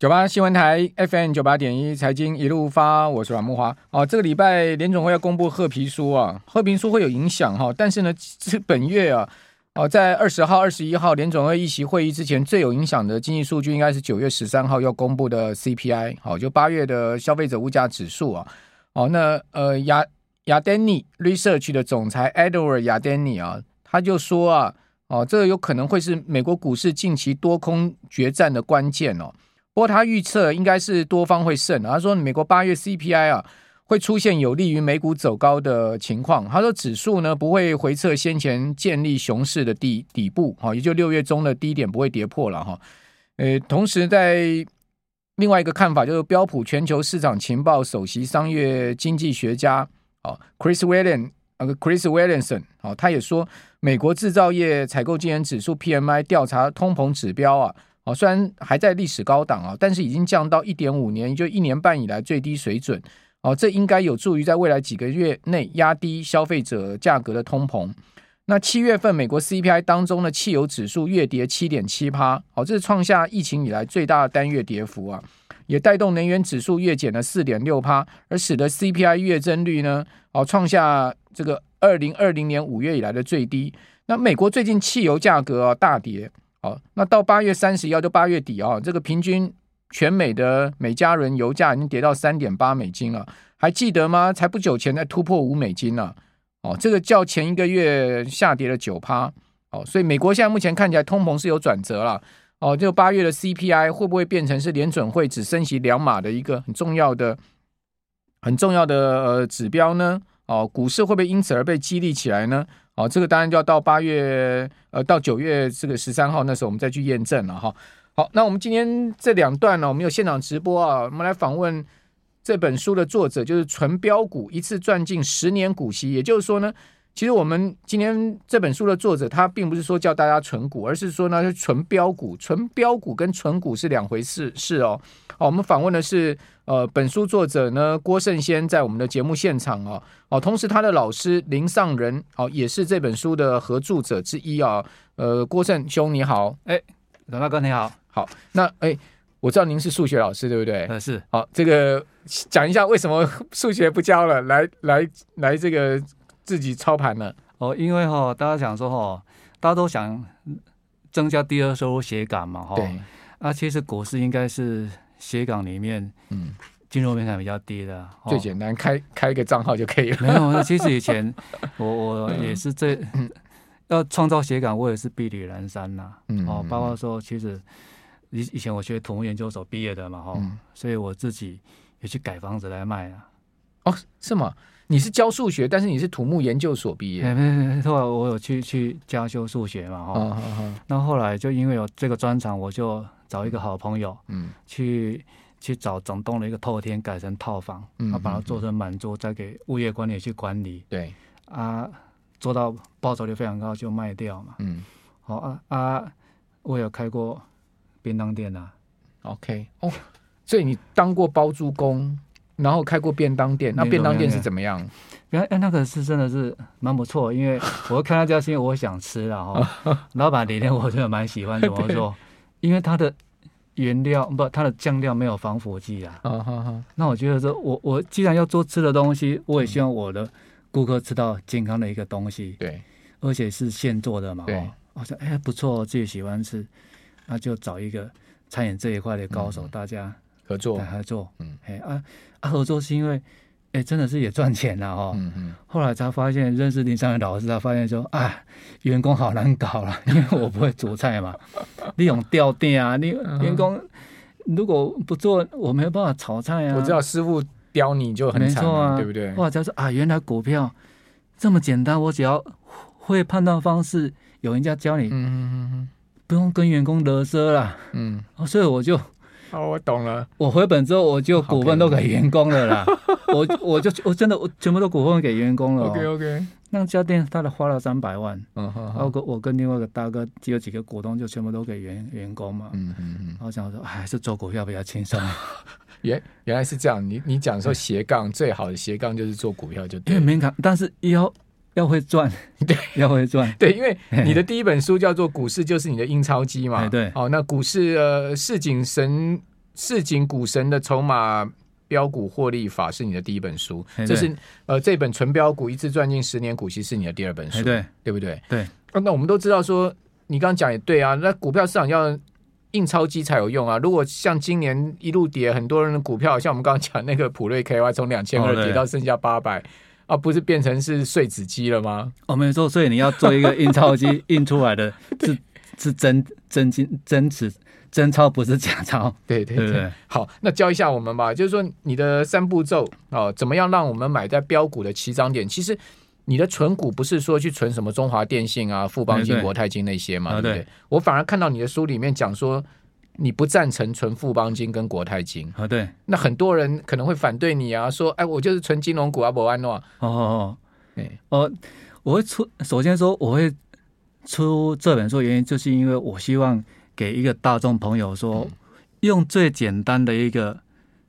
九八新闻台 FM 九八点一财经一路发，我是阮慕驊。哦，这个礼拜联总会要公布褐皮书啊，褐皮书会有影响哈。但是呢，是本月啊，哦，在二十号、二十一号联总会议席会议之前，最有影响的经济数据应该是九月十三号要公布的 CPI，好，就八月的消费者物价指数啊。哦，那呃亚亚丹尼 Research 的总裁 Edward 亚丹尼啊，他就说啊，哦，这个有可能会是美国股市近期多空决战的关键哦。不过他预测应该是多方会胜。他说美国八月 CPI 啊会出现有利于美股走高的情况。他说指数呢不会回测先前建立熊市的底底部，哈，也就六月中的低点不会跌破了哈。呃，同时在另外一个看法就是标普全球市场情报首席商业经济学家哦 Chris William 呃 Chris Williamson 哦他也说美国制造业采购经理指数 PMI 调查通膨指标啊。哦，虽然还在历史高档啊，但是已经降到一点五年，也就一年半以来最低水准。哦，这应该有助于在未来几个月内压低消费者价格的通膨。那七月份美国 CPI 当中的汽油指数月跌七点七趴，哦，这是创下疫情以来最大的单月跌幅啊，也带动能源指数月减了四点六趴，而使得 CPI 月增率呢，哦，创下这个二零二零年五月以来的最低。那美国最近汽油价格啊大跌。好，那到八月三十一号，就八月底啊，这个平均全美的每加仑油价已经跌到三点八美金了，还记得吗？才不久前才突破五美金呢，哦，这个较前一个月下跌了九趴，哦，所以美国现在目前看起来通膨是有转折了，哦，就八月的 CPI 会不会变成是联准会只升息两码的一个很重要的、很重要的呃指标呢？哦，股市会不会因此而被激励起来呢？哦，这个当然就要到八月，呃，到九月这个十三号那时候我们再去验证了哈。好，那我们今天这两段呢，我们有现场直播啊，我们来访问这本书的作者，就是纯标股一次赚进十年股息，也就是说呢。其实我们今天这本书的作者，他并不是说叫大家存股，而是说呢是纯标股。纯标股跟存股是两回事，是哦。好，我们访问的是呃本书作者呢郭胜先，在我们的节目现场哦。哦，同时他的老师林尚仁哦也是这本书的合著者之一啊。呃，郭胜兄你好，哎，阮大哥你好，好。那哎，我知道您是数学老师对不对？呃是。好，这个讲一下为什么数学不教了，来来来这个。自己操盘了哦，因为哈、哦，大家想说哈、哦，大家都想增加第二收入斜杠嘛哈。对。啊，其实股市应该是斜杠里面，嗯，金融门槛比较低的，最简单，开开一个账号就可以了。没有，其实以前我我也是这、嗯、要创造斜杠，我也是壁垒阑珊呐。嗯。哦，包括说，其实以以前我学土木研究所毕业的嘛哈、嗯，所以我自己也去改房子来卖啊。哦，是吗？你是教数学，但是你是土木研究所毕业。没没没，后来我有去去加修数学嘛，哈、哦。那、哦、后来就因为有这个专长，我就找一个好朋友，嗯，去去找整栋的一个透天改成套房，嗯，把它做成满桌，再给物业管理去管理。对。啊，做到报酬率非常高，就卖掉嘛。嗯。好啊啊，我有开过便当店啊。OK。哦，所以你当过包租公？然后开过便当店，那便当店是怎么样？原来哎，那个是真的是蛮不错，因为我看那家是因为我想吃了哈。老板理念我真的蛮喜欢，怎么说？因为它的原料不，它的酱料没有防腐剂啊。那我觉得说，我我既然要做吃的东西，我也希望我的顾客吃到健康的一个东西。对，而且是现做的嘛。对，我说哎不错，自己喜欢吃，那就找一个餐饮这一块的高手，大家。合作合作，嗯，哎啊啊，合作是因为，哎、欸，真的是也赚钱了哦。嗯嗯。后来才发现认识林尚的老师，他发现说，啊，员工好难搞了，因为我不会煮菜嘛。你用吊店啊，你员工如果不做，我没有办法炒菜啊。我知道师傅刁你就很惨啊，对不对？后来才说啊，原来股票这么简单，我只要会判断方式，有人家教你，嗯嗯嗯，不用跟员工得瑟了，嗯，所以我就。哦，我懂了。我回本之后，我就股份都给员工了啦。我我就我真的我全部都股份给员工了。OK OK。那家店他都花了三百万。嗯哼。然后我我跟另外一个大哥，只有几个股东，就全部都给员员工嘛。嗯嗯嗯。然后想说，还是做股票比较轻松。原原来是这样。你你讲说斜杠最好的斜杠就是做股票就对。因为门槛，但是要要会赚，对，要会赚。对，因为你的第一本书叫做《股市就是你的印钞机》嘛。对。哦，那股市呃市井神。市井股神的筹码标股获利法是你的第一本书，嘿这是呃这本纯标股一次赚进十年股息是你的第二本书，对对不对？对、啊。那我们都知道说，你刚刚讲也对啊，那股票市场要印钞机才有用啊。如果像今年一路跌，很多人的股票，像我们刚刚讲那个普瑞 KY 从两千二跌到剩下八百。啊，不是变成是碎纸机了吗？我没错，所以你要做一个印钞机，印出来的 是是真真金真纸真钞，不是假钞。对对对，对，对，好，那教一下我们吧，就是说你的三步骤哦，怎么样让我们买在标股的起涨点？其实你的存股不是说去存什么中华电信啊、富邦金、国泰金那些嘛，对不对？我反而看到你的书里面讲说。你不赞成存富邦金跟国泰金啊？对，那很多人可能会反对你啊，说，哎，我就是存金融股啊，不安诺。哦哦哦，哎，哦，我会出，首先说我会出这本书，原因就是因为我希望给一个大众朋友说，嗯、用最简单的一个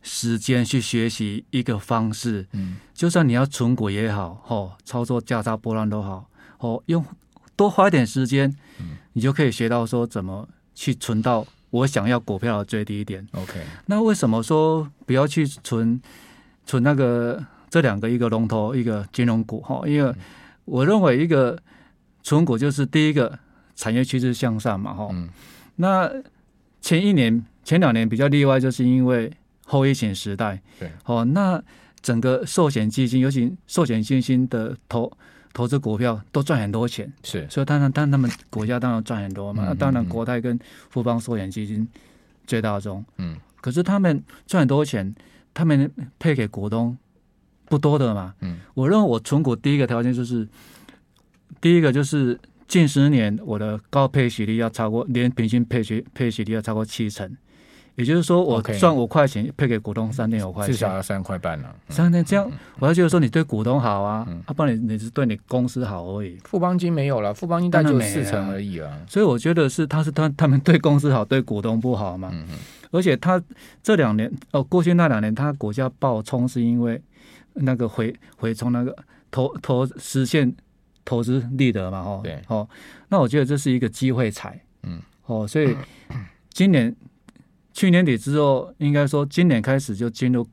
时间去学习一个方式，嗯，就算你要存股也好，哦，操作价差波浪都好，哦，用多花一点时间，嗯，你就可以学到说怎么去存到。我想要股票的最低点。OK，那为什么说不要去存存那个这两个一个龙头一个金融股哈？因为我认为一个存股就是第一个产业趋势向上嘛哈。嗯。那前一年前两年比较例外，就是因为后疫情时代。对。哦，那整个寿险基金，尤其寿险基金的投。投资股票都赚很多钱，是，所以当然，当然他们国家当然赚很多嘛。那、嗯、当然，国泰跟富邦寿险基金最大宗，嗯，可是他们赚很多钱，他们配给股东不多的嘛，嗯。我认为我存股第一个条件就是，第一个就是近十年我的高配息率要超过年平均配息配息率要超过七成。也就是说，我赚五块钱配给股东三点五块钱，至少要三块半了。三点这样，我要觉得说你对股东好啊，啊，不然你你是对你公司好而已。富邦金没有了，富邦金大概就四成而已啊。所以我觉得是他是他他们对公司好，对股东不好嘛。而且他这两年哦，过去那两年他股价暴冲，是因为那个回回冲那个投投实现投资利得嘛，哦，对，哦，那我觉得这是一个机会财，嗯，哦，所以 今年。去年底之后，应该说今年开始就进入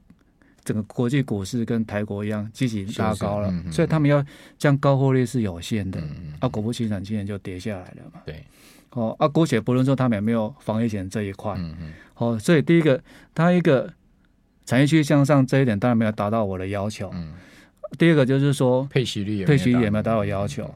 整个国际股市跟台国一样积极拉高了，是是嗯嗯、所以他们要这样高获利是有限的。啊，果不其然，今年就跌下来了嘛。对，哦，啊，姑且不论说他们有没有防疫险这一块，嗯嗯，哦，所以第一个，它一个产业区向上这一点当然没有达到我的要求。嗯，第二个就是说配息率也配息率也没有达到要求。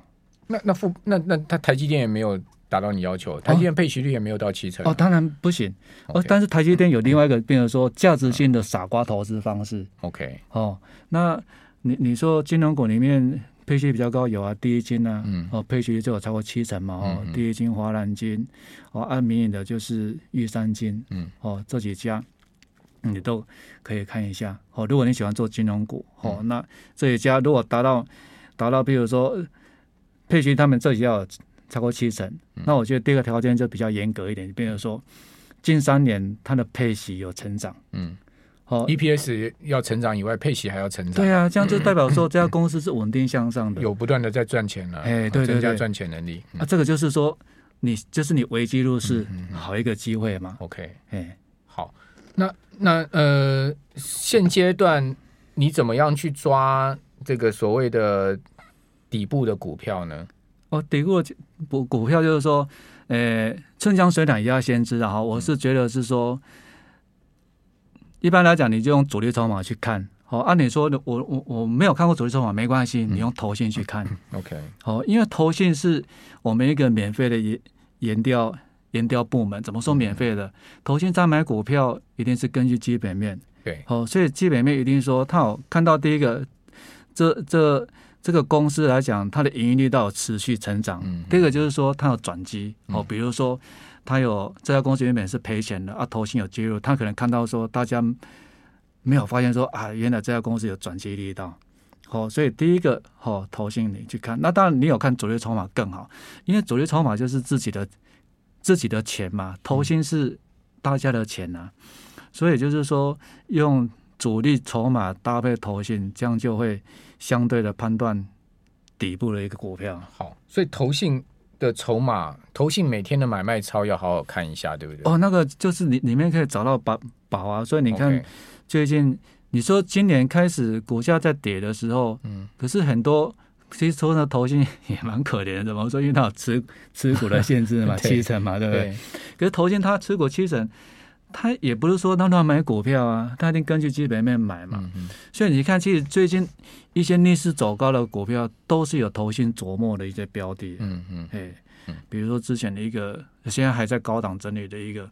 那那富那那它台积电也没有。达到你要求，台积电配息率也没有到七成哦，哦，当然不行哦。但是台积电有另外一个，比如说价值性的傻瓜投资方式。OK，哦，那你你说金融股里面配息比较高，有啊，第一金啊，嗯，哦，配息率就有超过七成嘛，哦，第一金、华南金，哦，按民营的就是玉山金，嗯，哦，这几家你都可以看一下。哦，如果你喜欢做金融股，哦，嗯、那这几家如果达到达到，比如说配息，他们这几家。超过七成，那我觉得第二个条件就比较严格一点，比如说近三年它的配息有成长，嗯，好，EPS 要成长以外，配息还要成长，对啊，这样就代表说这家公司是稳定向上的，有不断的在赚钱了，哎，对对对，增加赚钱能力，啊，这个就是说你就是你危机入市好一个机会嘛，OK，哎，好，那那呃，现阶段你怎么样去抓这个所谓的底部的股票呢？哦，底部股股票就是说，呃，春江水暖也要先知，然后我是觉得是说，一般来讲，你就用主力筹码去看。好，按理说，我我我没有看过主力筹码，没关系，你用投信去看。OK，好，因为投信是我们一个免费的研研调研调部门。怎么说免费的？投信在买股票一定是根据基本面。对，好，所以基本面一定说，他有看到第一个，这这。这个公司来讲，它的营运力到持续成长。嗯，第二个就是说，它有转机哦，比如说，它有这家公司原本是赔钱的啊，投信有介入，他可能看到说大家没有发现说啊，原来这家公司有转机力道。哦，所以第一个哦投信你去看，那当然你有看主力筹码更好，因为主力筹码就是自己的自己的钱嘛，投信是大家的钱呐、啊，所以就是说用主力筹码搭配投信，这样就会。相对的判断底部的一个股票，好，所以投信的筹码，投信每天的买卖超要好好看一下，对不对？哦，那个就是里里面可以找到宝宝啊，所以你看最近你说今年开始股价在跌的时候，嗯，可是很多其实说呢，投信也蛮可怜的，嘛。我说？因为它有持持股的限制嘛，七成嘛，对不对？对可是投信它持股七成。他也不是说他乱买股票啊，他一定根据基本面买嘛。嗯、所以你看，其实最近一些逆势走高的股票，都是有投信琢磨的一些标的。嗯嗯，哎，比如说之前的一个，现在还在高档整理的一个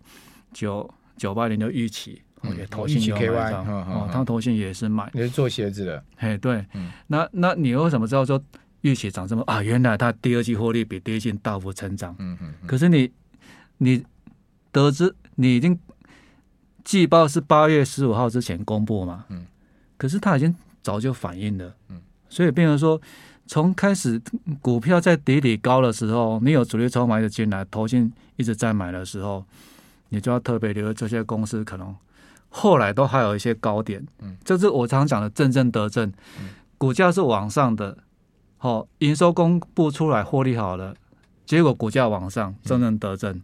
九九八零的预期，也投信有买上。哦，他投信也是买。你是做鞋子的？哎，对。嗯、那那你为什么知道说预期涨这么啊？原来他第二季获利比第一季大幅成长。嗯嗯。可是你你得知你已经。季报是八月十五号之前公布嘛？嗯，可是他已经早就反映了，嗯，所以变成说，从开始股票在底底高的时候，你有主力筹码的进来，投信一直在买的时候，你就要特别留意这些公司可能后来都还有一些高点，嗯，这是我常讲的正正得正，股价是往上的，好，营收公布出来获利好了，结果股价往上，正正得正。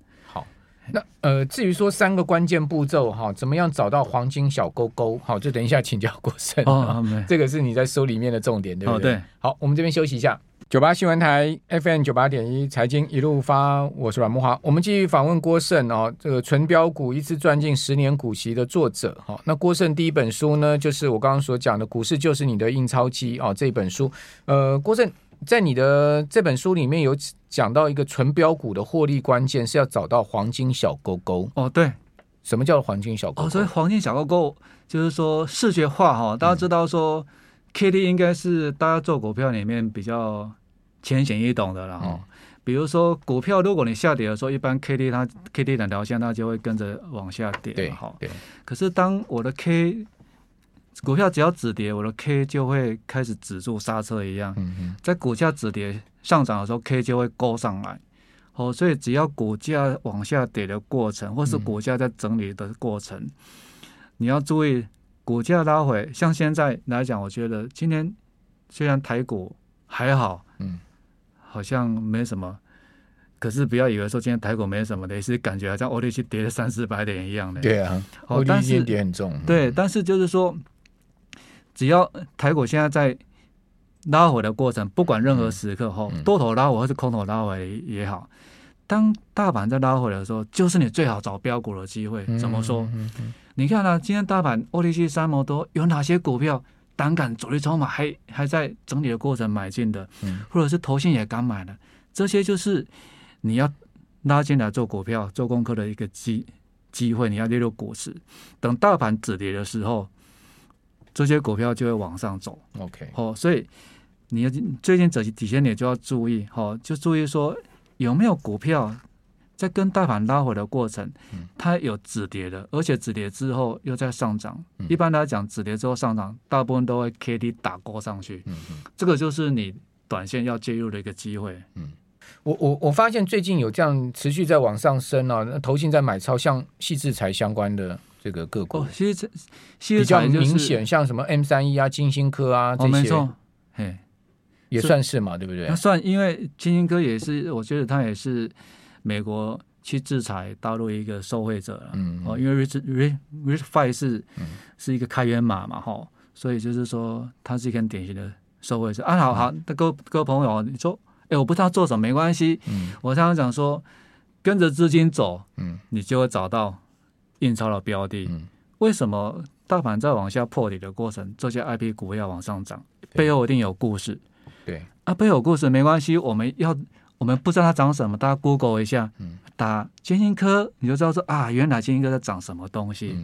那呃，至于说三个关键步骤哈，怎么样找到黄金小沟沟？好，就等一下请教郭胜。哦，这个是你在书里面的重点，对不对？好，我们这边休息一下。九八新闻台 FM 九八点一财经一路发，我是阮慕华。我们继续访问郭胜哦，这个纯标股一次赚进十年股息的作者哈。那郭胜第一本书呢，就是我刚刚所讲的《股市就是你的印钞机》哦，这本书。呃，郭胜。在你的这本书里面有讲到一个纯标股的获利关键是要找到黄金小勾勾哦，对，什么叫黄金小勾,勾？哦，所以黄金小勾勾就是说视觉化哈，大家知道说 K D 应该是大家做股票里面比较浅显易懂的了哈。嗯、比如说股票如果你下跌的时候，一般 K D 它 K D 两条线它就会跟着往下跌，对，对。可是当我的 K 股票只要止跌，我的 K 就会开始止住刹车一样。在股价止跌上涨的时候，K 就会勾上来。哦，所以只要股价往下跌的过程，或是股价在整理的过程，嗯、你要注意股价拉回。像现在来讲，我觉得今天虽然台股还好，嗯，好像没什么。可是不要以为说今天台股没什么的，也是感觉好像 OTC 跌了三四百点一样的。对啊，OTC 跌很重。对，但是就是说。只要台股现在在拉回的过程，不管任何时刻哈，多头拉回还是空头拉回也好，当大盘在拉回的时候，就是你最好找标股的机会。怎么说？你看啊，今天大盘 OTC 三毛多，有哪些股票胆敢主力筹码还还在整理的过程买进的，或者是投信也敢买的，这些就是你要拉进来做股票、做功课的一个机机会。你要列入股市，等大盘止跌的时候。这些股票就会往上走，OK，好，所以你要最近这几天你就要注意，好，就注意说有没有股票在跟大盘拉回的过程，它有止跌的，而且止跌之后又在上涨。一般来讲，止跌之后上涨，大部分都会 K D 打勾上去，这个就是你短线要介入的一个机会。嗯，我我我发现最近有这样持续在往上升啊，那投信在买超，像矽智财相关的。这个个股，其实这比较明显，像什么 M 三一啊、金星科啊这些，没错，嘿，也算是嘛，对不对？那算，因为金星科也是，我觉得它也是美国去制裁大陆一个受惠者了。嗯，哦，因为 RISC RISC V 是是一个开源码嘛，哈，所以就是说它是一个很典型的受惠者。啊，好好，那各各位朋友，你说，哎，我不知道做什么，没关系。嗯，我常常讲说，跟着资金走，嗯，你就会找到。印钞的标的，为什么大盘在往下破底的过程，这些 IP 股要往上涨？背后一定有故事。对啊，背后有故事没关系，我们要我们不知道它涨什么，大家 Google 一下，打晶心科，你就知道说啊，原来晶心科在涨什么东西，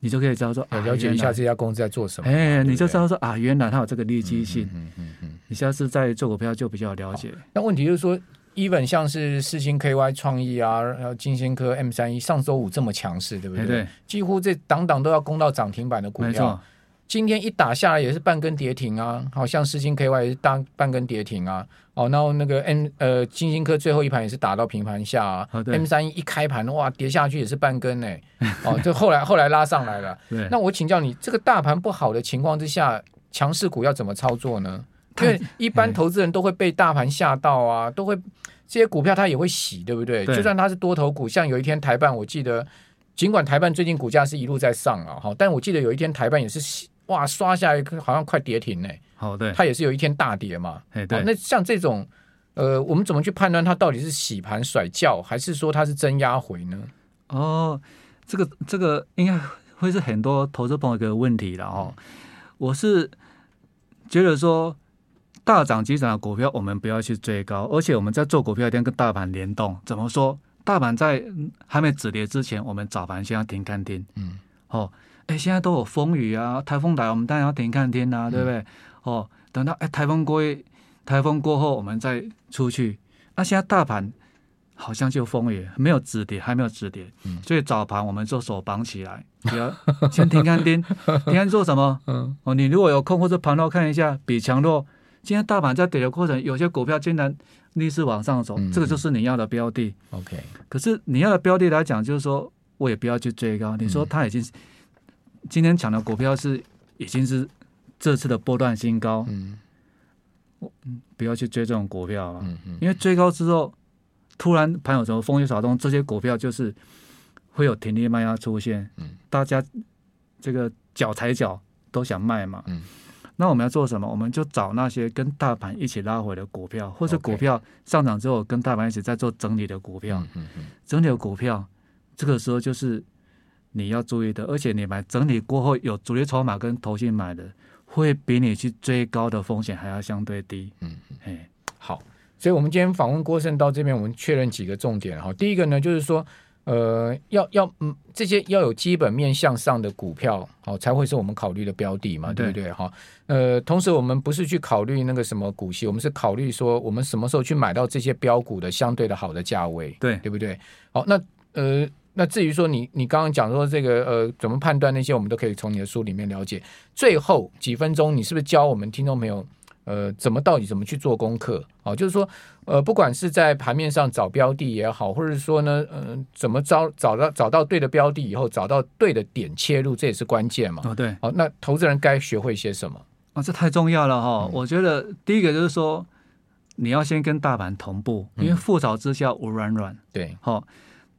你就可以知道说，了解一下这家公司在做什么。哎，你就知道说啊，原来它有这个利基性。嗯嗯嗯你下次再做股票就比较了解。那问题就是说。Even 像是世芯 KY 创意啊，然后金星科 M 三一上周五这么强势，对不对？对，几乎这档档都要攻到涨停板的股票。今天一打下来也是半根跌停啊，好像世芯 KY 也是大半根跌停啊。哦，然后那个 M 呃金星科最后一盘也是打到平盘下啊。哦、M 三一一开盘哇跌下去也是半根哎。哦，就后来 后来拉上来了。对，那我请教你，这个大盘不好的情况之下，强势股要怎么操作呢？因为一般投资人都会被大盘吓到啊，都会这些股票它也会洗，对不对？对就算它是多头股，像有一天台半，我记得尽管台半最近股价是一路在上啊，哈，但我记得有一天台半也是洗，哇，刷下来好像快跌停呢。好，对，它也是有一天大跌嘛。哎，对。那像这种，呃，我们怎么去判断它到底是洗盘甩轿，还是说它是真压回呢？哦，这个这个应该会是很多投资朋友一个问题了哦。我是觉得说，大涨急涨的股票，我们不要去追高，而且我们在做股票一定要跟大盘联动。怎么说？大盘在还没止跌之前，我们早盘先要停看听。嗯，哦，哎，现在都有风雨啊，台风来，我们当然要停看听啊，对不对？嗯、哦，等到哎台风过，台风过后，我们再出去。那、啊、现在大盘。好像就风雨没有止跌，还没有止跌，嗯、所以早盘我们就手绑起来，不要先停看听，停看做什么？嗯、哦，你如果有空或者盘后看一下比强弱。今天大盘在跌的过程，有些股票竟然逆势往上走，嗯、这个就是你要的标的。OK，可是你要的标的来讲，就是说我也不要去追高。你说它已经、嗯、今天抢的股票是已经是这次的波段新高，嗯，我不要去追这种股票了，嗯嗯、因为追高之后。突然盘有什么风吹草动，这些股票就是会有停利卖压出现，嗯、大家这个脚踩脚都想卖嘛，嗯、那我们要做什么？我们就找那些跟大盘一起拉回的股票，或是股票上涨之后跟大盘一起在做整理的股票，嗯嗯、整理的股票，这个时候就是你要注意的，而且你买整理过后有主力筹码跟投信买的，会比你去追高的风险还要相对低，嗯，哎好。所以，我们今天访问郭胜到这边，我们确认几个重点哈。第一个呢，就是说，呃，要要嗯，这些要有基本面向上的股票，好，才会是我们考虑的标的嘛，对不对？哈，呃，同时我们不是去考虑那个什么股息，我们是考虑说，我们什么时候去买到这些标股的相对的好的价位，对，对不对？好，那呃，那至于说你你刚刚讲说这个呃，怎么判断那些，我们都可以从你的书里面了解。最后几分钟，你是不是教我们听众朋友？呃，怎么到底怎么去做功课？哦，就是说，呃，不管是在盘面上找标的也好，或者是说呢，嗯、呃，怎么找找到找到对的标的以后，找到对的点切入，这也是关键嘛。哦，对。哦，那投资人该学会些什么？啊、哦，这太重要了哈、哦！嗯、我觉得第一个就是说，你要先跟大盘同步，因为覆巢之下无软软。对。好、哦，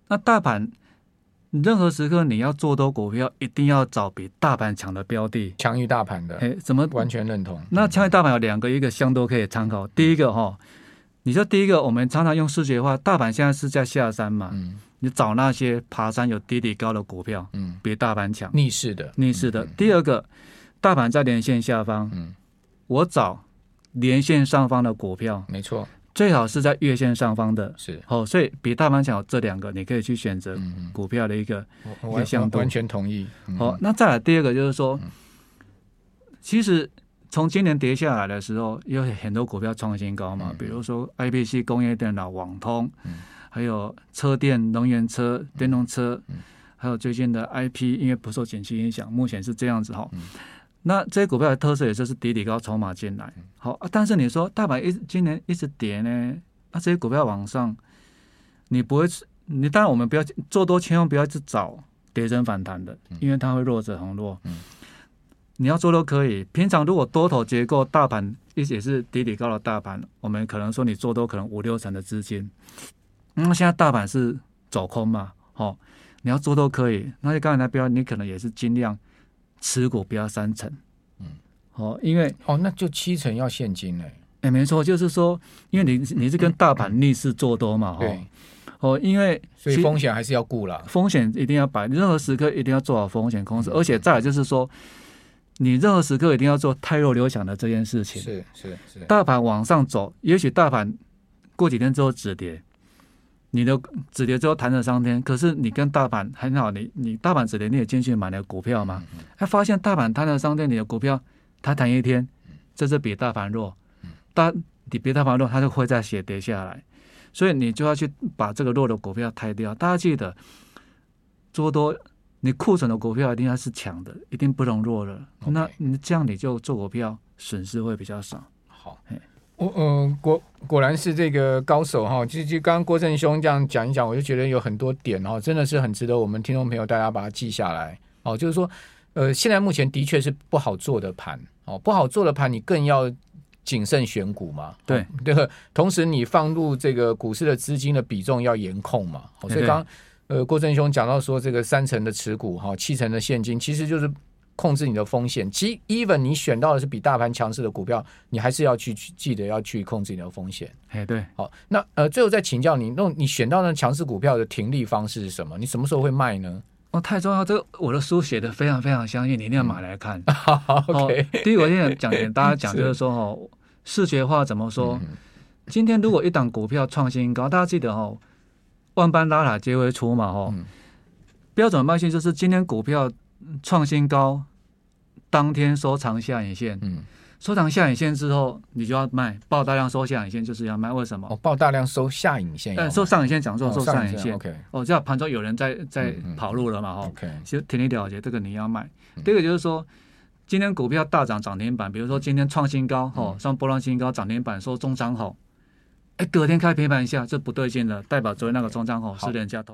那大盘。任何时刻你要做多股票，一定要找比大盘强的标的，强于大盘的。哎，怎么完全认同？那强于大盘有两个，一个相都可以参考。第一个哈，你说第一个，我们常常用视觉化，大盘现在是在下山嘛，嗯，你找那些爬山有低底高的股票，嗯，比大盘强，逆势的，逆势的。第二个，大盘在连线下方，嗯，我找连线上方的股票，没错。最好是在月线上方的，是。哦，所以比大盘强这两个，你可以去选择股票的一个一个相对。完全同意。好，那再来第二个就是说，其实从今年跌下来的时候，有很多股票创新高嘛，比如说 IPC 工业电脑、网通，还有车电、能源车、电动车，还有最近的 IP，因为不受景气影响，目前是这样子哈。那这些股票的特色也就是底底高，筹码进来。好、啊，但是你说大盘一今年一直跌呢？那、啊、这些股票往上，你不会，你当然我们不要做多，千万不要去找跌升反弹的，因为它会弱者恒弱。嗯、你要做都可以。平常如果多头结构，大盘一也是底底高的大盘，我们可能说你做多可能五六成的资金。那、嗯、现在大盘是走空嘛？好、哦，你要做都可以。那就刚才那标，你可能也是尽量。持股不要三成，嗯，哦，因为哦，那就七成要现金嘞，哎，没错，就是说，因为你你是跟大盘逆势做多嘛，对，哦，因为所以风险还是要顾了，风险一定要摆，任何时刻一定要做好风险控制，而且再来就是说，你任何时刻一定要做太弱留强的这件事情，是是是，大盘往上走，也许大盘过几天之后止跌。你的止跌之后弹了三天，可是你跟大盘很好，你你大盘止跌你也进去买了股票嘛？还发现大盘弹了三天，你的股票它弹一天，这是比大盘弱，大你比大盘弱，它就会再血跌下来，所以你就要去把这个弱的股票抬掉。大家记得做多，你库存的股票一定要是强的，一定不能弱的。那你这样你就做股票损失会比较少。好。我嗯，果果然是这个高手哈，就就刚刚郭正兄这样讲一讲，我就觉得有很多点哈，真的是很值得我们听众朋友大家把它记下来哦。就是说，呃，现在目前的确是不好做的盘哦，不好做的盘，你更要谨慎选股嘛，对对，同时你放入这个股市的资金的比重要严控嘛，所以刚呃郭正兄讲到说这个三成的持股哈，七成的现金，其实就是。控制你的风险，其实 even 你选到的是比大盘强势的股票，你还是要去记得要去控制你的风险。哎，对，好，那呃，最后再请教你，那你选到那强势股票的停利方式是什么？你什么时候会卖呢？哦，太重要，这个我的书写的非常非常详细，你一定要买来看。嗯、好。第一个我现在讲给 大家讲，就是说哦，视觉化怎么说？嗯、今天如果一档股票创新高，大家记得哦，万般拉拉皆为出嘛，哦，嗯、标准卖线就是今天股票。创新高，当天收长下影线，嗯，收长下影线之后，你就要卖，爆大量收下影线就是要卖，为什么？哦，爆大量收下影线，但，收上影线讲说收上影线，OK，哦，这样盘中有人在在跑路了嘛，哈，OK，其实挺你了解，这个你要卖。第二个就是说，今天股票大涨涨停板，比如说今天创新高，哦，上波浪新高涨停板收中长红，哎，隔天开平盘一下，这不对劲了，代表昨天那个中长红是人家投。